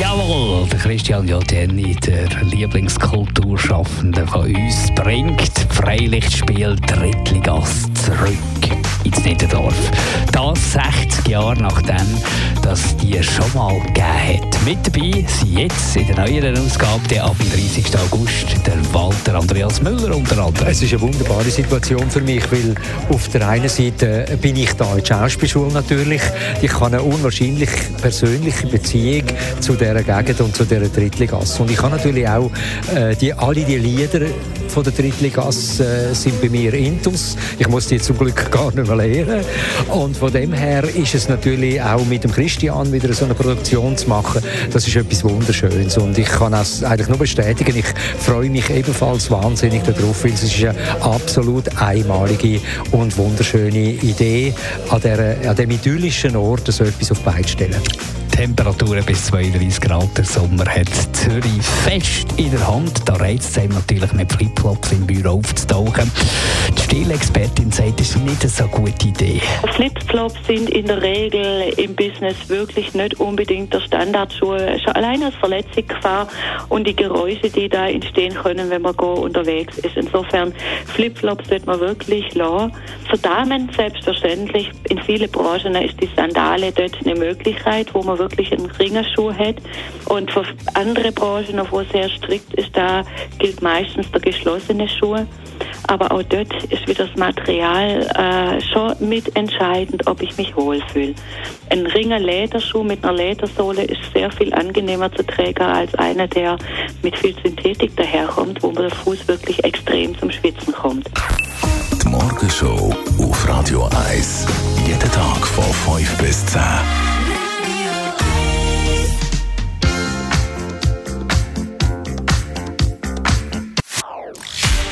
Jawohl, der Christian Jotenni, der Lieblingskulturschaffende von uns, bringt Freilichtspiel Drittligas zurück ins Niederdorf. Das 60 Jahre nachdem, dass die schon mal gegeben hat. Mit dabei sind jetzt in der neueren Ausgabe, der ab dem 30. August, der Walter Andreas Müller unter anderem. Es ist eine wunderbare Situation für mich, weil auf der einen Seite bin ich da in der Schauspielschule natürlich. Ich habe eine unwahrscheinlich persönliche Beziehung zu dieser Gegend und zu dieser Drittligasse. Und ich habe natürlich auch äh, die, alle die Lieder von der Drittligasse äh, sind bei mir intus. Ich muss die zum Glück gar nicht mehr lernen. Und von dem her ist es natürlich auch mit dem Christian wieder so eine Produktion zu machen. Das ist etwas Wunderschönes. Und ich kann es eigentlich nur bestätigen. Ich freue mich ebenfalls wahnsinnig darauf, weil es ist eine absolut einmalige und wunderschöne Idee, an, der, an dem idyllischen Ort so etwas auf die Beine zu stellen. Temperaturen bis 32 Grad. Der Sommer hat Zürich fest in der Hand. Da reizt es einem natürlich mit Flipflops im Büro aufzutauchen. Die Stilexpertin sagt, das ist nicht eine so gute Idee. Flipflops sind in der Regel im Business wirklich nicht unbedingt der Standardschuh. Schon allein als Verletzungsgefahr und die Geräusche, die da entstehen können, wenn man go unterwegs ist. Insofern Flipflops sollte man wirklich lassen. Für Damen selbstverständlich. In vielen Branchen ist die Sandale dort eine Möglichkeit, wo man wirklich einen Ringerschuh hat. Und für andere Branchen, wo sehr strikt ist, da gilt meistens der geschlossene Schuh. Aber auch dort ist wieder das Material äh, schon mitentscheidend, ob ich mich wohlfühle. Ein Ringer Lederschuh mit einer Ledersohle ist sehr viel angenehmer zu tragen als einer, der mit viel Synthetik daherkommt, wo der Fuß wirklich extrem zum Schwitzen kommt. Die Morgenshow auf Radio 1. Jeden Tag von 5 bis 10.